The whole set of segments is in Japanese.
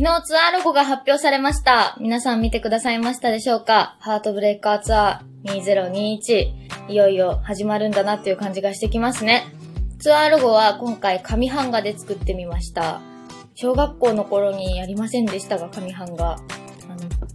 昨日ツアーロゴが発表されました。皆さん見てくださいましたでしょうか？ハートブレイカーツアー2021。いよいよ始まるんだなっていう感じがしてきますね。ツアーロゴは今回紙版画で作ってみました。小学校の頃にやりませんでしたが、紙版画。あの、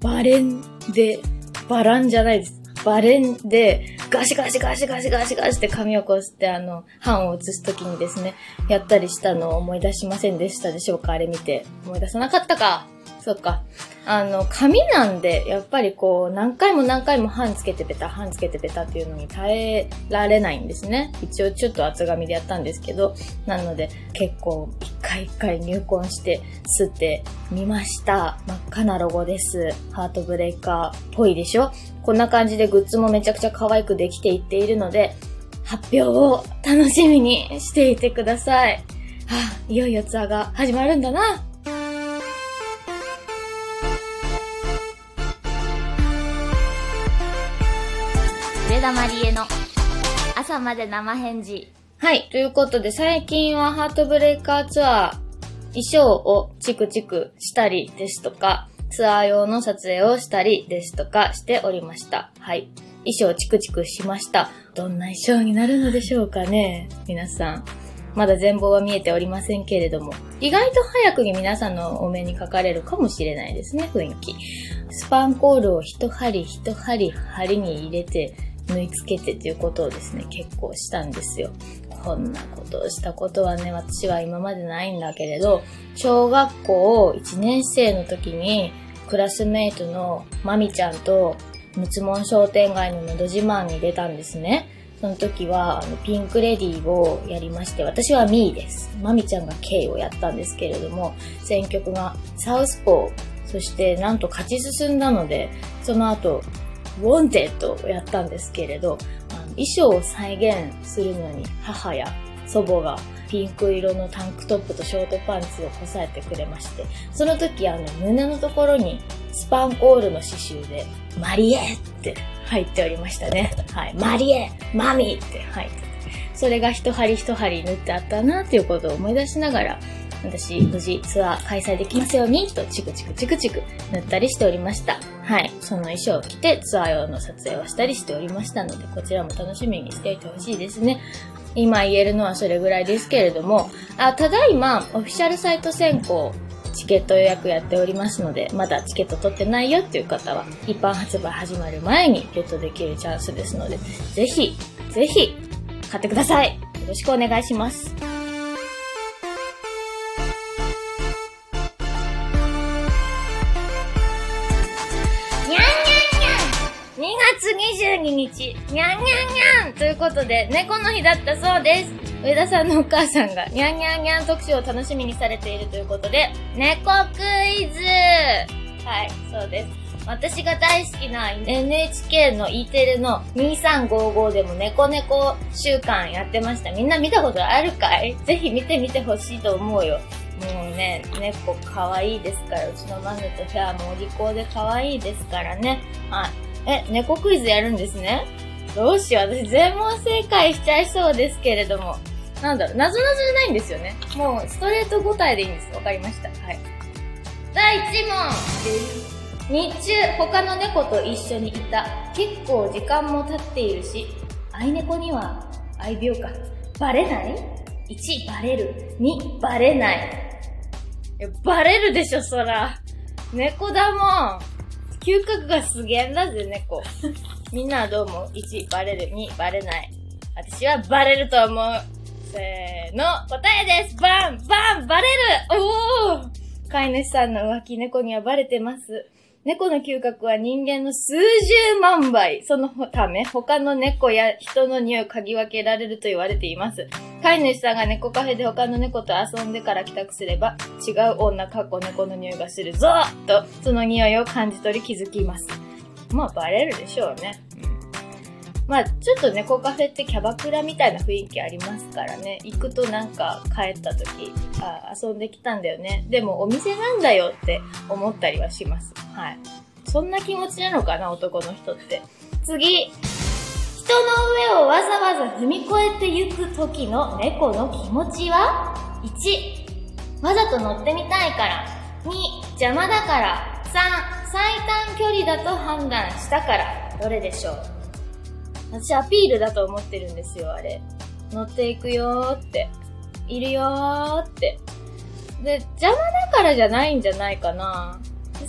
バレンで、バランじゃないです。バレンで、ガシガシガシガシガシガシって紙をこすって、あの、版を写すときにですね、やったりしたのを思い出しませんでしたでしょうか？あれ見て。思い出さなかったか。そっか。あの、紙なんで、やっぱりこう、何回も何回も版つけてペタ、版つけてペタっていうのに耐えられないんですね。一応ちょっと厚紙でやったんですけど、なので結構一回一回入魂して吸ってみました。真っ赤なロゴです。ハートブレイカーっぽいでしょ？こんな感じでグッズもめちゃくちゃ可愛くできていっているので、発表を楽しみにしていてください。はあ、いよいよツアーが始まるんだな。上田まりえの朝まで生返事。はい。ということで、最近はハートブレイカーツアー、衣装をチクチクしたりですとか、ツアー用の撮影をしたりですとかしておりました。はい。衣装チクチクしました。どんな衣装になるのでしょうかね？皆さん。まだ全貌は見えておりませんけれども、意外と早くに皆さんのお目にかかれるかもしれないですね、雰囲気。スパンコールを一針一針針に入れて、縫い付けてということをですね、結構したんですよ。こんなことをしたことはね、私は今までないんだけれど、小学校1年生の時に、クラスメイトのまみちゃんと、むつもん商店街ののど自慢に出たんですね。その時は、あの、ピンクレディーをやりまして、私はミーです。まみちゃんが K をやったんですけれども、選曲がサウスポー、そしてなんと勝ち進んだので、その後、ウォンテッドをやったんですけれど、衣装を再現するのに母や祖母がピンク色のタンクトップとショートパンツをこさえてくれまして、その時あの胸のところにスパンコールの刺繍でマリエって入っておりましたね。はい。マリエマミって入って。それが一針一針縫ってあったなっていうことを思い出しながら、私、無事ツアー開催できますようにとチクチクチクチク塗ったりしておりました。はい。その衣装を着てツアー用の撮影をしたりしておりましたので、こちらも楽しみにしておいてほしいですね。今言えるのはそれぐらいですけれども、あ、ただいま、オフィシャルサイト選考、チケット予約やっておりますので、まだチケット取ってないよっていう方は、一般発売始まる前にゲットできるチャンスですので、ぜひ、ぜひ、買ってください。よろしくお願いします。22日、にゃんにゃんにゃんということで、猫の日だったそうです。上田さんのお母さんが、にゃんにゃんにゃん特集を楽しみにされているということで、猫クイズはい、そうです。私が大好きな NHK の E テレの2355でも猫猫週間やってました。みんな見たことあるかい？ぜひ見てみてほしいと思うよ。もうね、猫可愛いですから、うちのマヌとフェアもお利口で可愛いですからね。はい。え、猫クイズやるんですね？どうしよう、私全問正解しちゃいそうですけれども。なんだろう、なぞなぞじゃないんですよね？もう、ストレート答えでいいんです。わかりました。はい。第1問日中、他の猫と一緒にいた。結構時間も経っているし、愛猫には愛病か。バレない ?1、バレる。2、バレない。いや、バレるでしょ、そら。猫だもん。嗅覚がすげえんだぜ、猫？みんなはどう思う ?1、バレる。2、バレない。私はバレると思う。せーの、答えですバンバンバレるおー飼い主さんの浮気猫にはバレてます。猫の嗅覚は人間の数十万倍。そのため、他の猫や人の匂いを嗅ぎ分けられると言われています。飼い主さんが猫カフェで他の猫と遊んでから帰宅すれば、違う女かっこ猫の匂いがするぞと、その匂いを感じ取り気づきます。まあ、バレるでしょうね。まあ、ちょっと猫カフェってキャバクラみたいな雰囲気ありますからね。行くとなんか帰った時、あ、遊んできたんだよね。でもお店なんだよって思ったりはします。はい。そんな気持ちなのかな、男の人って。次。人の上をわざわざ踏み越えてゆく時の猫の気持ちは ?1、わざと乗ってみたいから。2、邪魔だから。3、最短距離だと判断したから。どれでしょう？私アピールだと思ってるんですよ、あれ。乗っていくよーって。いるよーって。で、邪魔だからじゃないんじゃないかな。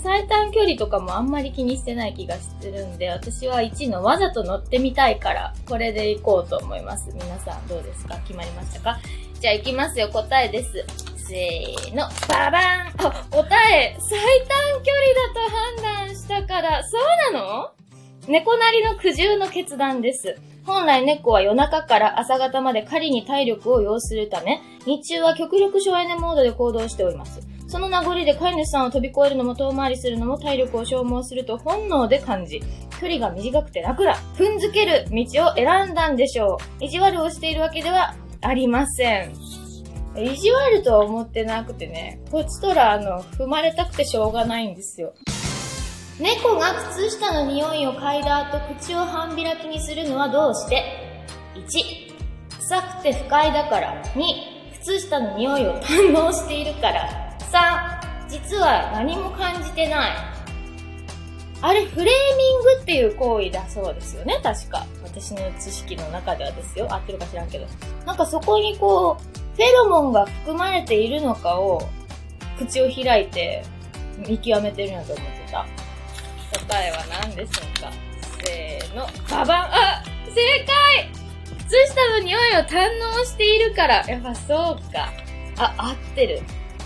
最短距離とかもあんまり気にしてない気がしてるんで、私は1のわざと乗ってみたいから、これで行こうと思います。皆さんどうですか？決まりましたか？じゃあ行きますよ、答えです。せーの、ババーンあ、答え最短距離だと判断したから、そうなの？猫なりの苦渋の決断です。本来猫は夜中から朝方まで狩りに体力を要するため、日中は極力省エネモードで行動しております。その名残で飼い主さんを飛び越えるのも遠回りするのも体力を消耗すると本能で感じ、距離が短くて楽だ踏んづける道を選んだんでしょう。意地悪をしているわけではありません。意地悪とは思ってなくてね、こっちとらあの、踏まれたくてしょうがないんですよ。猫が靴下の匂いを嗅いだ後口を半開きにするのはどうして ?1、臭くて不快だから。2、靴下の匂いを堪能しているから。3、実は何も感じてない。あれ、フレーミングっていう行為だそうですよね、確か。私の知識の中ではですよ。合ってるか知らんけど。なんかそこにこう、フェロモンが含まれているのかを、口を開いて、見極めてるんやと思ってた。答えは何でしょうか？せーの。ババンあ正解靴下の匂いを堪能しているから。やっぱそうか。あ、合ってる。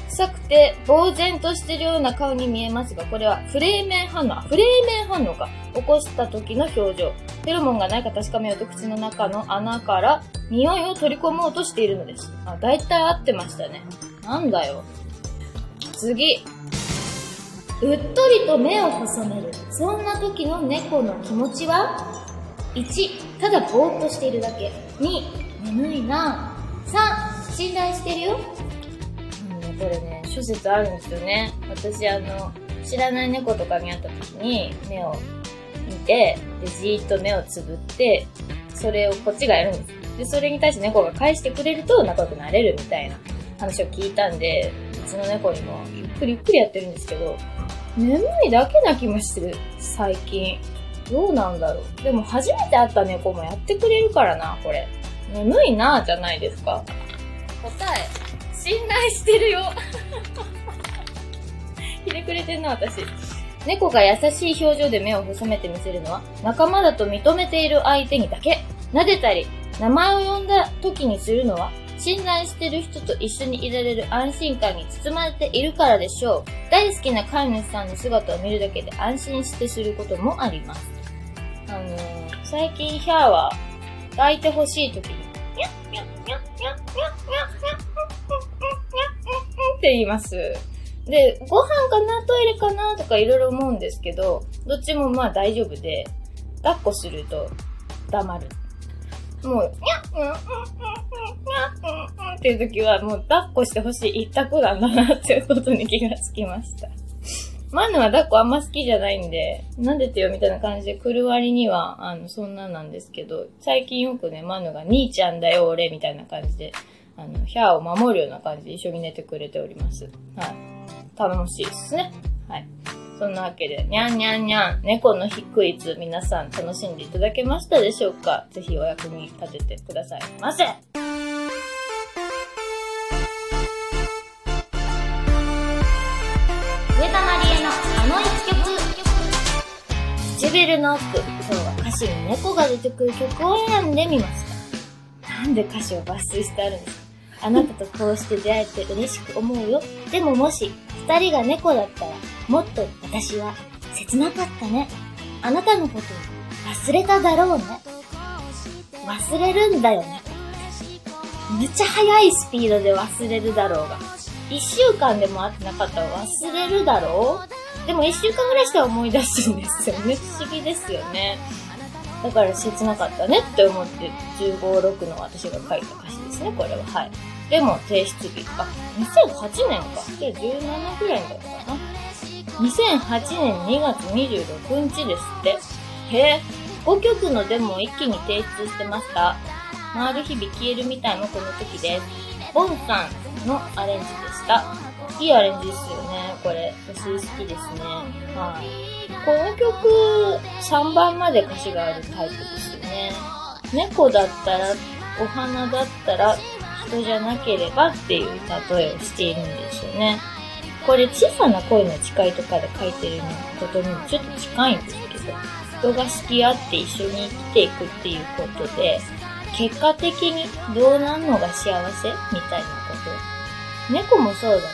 臭くて、呆然としてるような顔に見えますが、これはフレーメン反応。フレーメン反応か。起こした時の表情。フェロモンがないか確かめようと口の中の穴から匂いを取り込もうとしているのです。あ、だいたい合ってましたね。なんだよ。次。うっとりと目を細める。そんな時の猫の気持ちは ?1、ただぼーっとしているだけ。2、眠いな。3、信頼してるよ。うん、これね、諸説あるんですよね。私あの、知らない猫とかに会った時に目を見て、で、じーっと目をつぶって、それをこっちがやるんです。で、それに対して猫が返してくれると仲良くなれるみたいな話を聞いたんで、うちの猫にもゆっくりゆっくりやってるんですけど、眠いだけな気もしてる、最近。どうなんだろう。でも初めて会った猫もやってくれるからな、これ。眠いなぁじゃないですか。答え、信頼してるよ。ひねくれてんな、私。猫が優しい表情で目を細めて見せるのは、仲間だと認めている相手にだけ。撫でたり、名前を呼んだ時にするのは、信頼してる人と一緒にいられる安心感に包まれているからでしょう。大好きな飼い主さんの姿を見るだけで安心してすることもあります。あのー、最近ヒャーは抱いてほしい時に、にゃっにゃっにゃっにゃっにゃっにゃっにゃっって言います。で、ご飯かなトイレかなとかいろいろ思うんですけど、どっちもまあ大丈夫で、抱っこすると黙る。もう、にゃっ、うん、うん、うん、にゃっ、にゃっていう時はもう抱っこしてほしい一択なんだなっていうことに気がつきました。マヌは抱っこあんま好きじゃないんで、撫でてよみたいな感じで来る割には、あの、そんななんですけど、最近よくね、マヌが兄ちゃんだよ俺みたいな感じで、あの、ヒャーを守るような感じで一緒に寝てくれております。はい。楽しいですね。はい。そんなわけで、にゃんにゃんにゃん、猫の日クイズ、皆さん楽しんでいただけましたでしょうか？ぜひお役に立ててくださいませ唇の奥、今日は歌詞に猫が出てくる曲を選んでみました。なんで歌詞を抜粋してあるんですかあなたとこうして出会えて嬉しく思うよ。でももし、二人が猫だったら、もっと私は切なかったね。あなたのこと忘れただろうね。忘れるんだよね。めっちゃ速いスピードで忘れるだろうが。一週間でも会ってなかったら忘れるだろう？でも一週間ぐらいしたら思い出すんですよね。不思議ですよね。だから切なかったねって思って15、6の私が書いた歌詞ですね、これは。はい。でも提出日。あ、2008年か。じゃあ17ぐらいだったかな。2008年2月26日ですって。へえ、5曲のデモを一気に提出してました。回る日々消えるみたいもこの時です。ボンさんのアレンジでした。いいアレンジですよ。私好きですね。はい。この曲、3番まで歌詞があるタイプですよね。猫だったら、お花だったら、人じゃなければっていう例えをしているんですよね。これ小さな恋の誓いとかで書いてることにもちょっと近いんですけど、人が好き合って一緒に生きていくっていうことで、結果的にどうなんのが幸せみたいなこと。猫もそうだ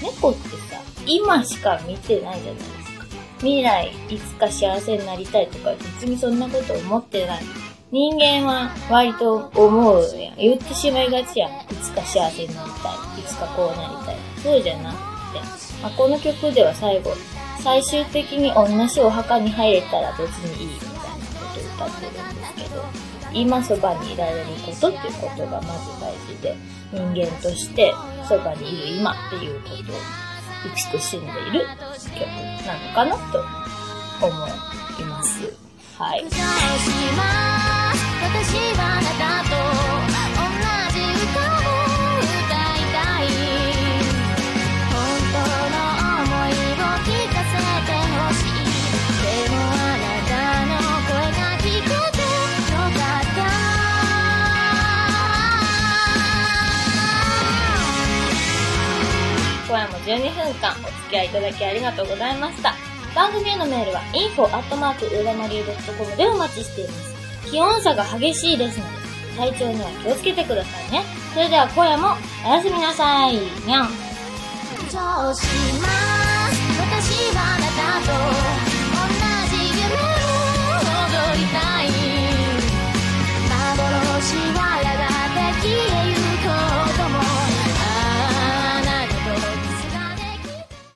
けど、猫ってさ、今しか見てないじゃないですか。未来、いつか幸せになりたいとか、別にそんなこと思ってない。人間は割と思うやん。言ってしまいがちやん。いつか幸せになりたい。いつかこうなりたい。そうじゃなくて。まあ、この曲では最後、最終的に同じお墓に入れたら別にいいみたいなことを歌ってるんですけど、今そばにいられることっていうことがまず大事で、人間としてそばにいる今っていうこと美しんでいる曲なのかなと思います。はい。12分間お付き合いいただきありがとうございました。番組へのメールは info.com でお待ちしています。気温差が激しいですので、体調には気をつけてくださいね。それでは今夜もおやすみなさい。にゃん。上します私は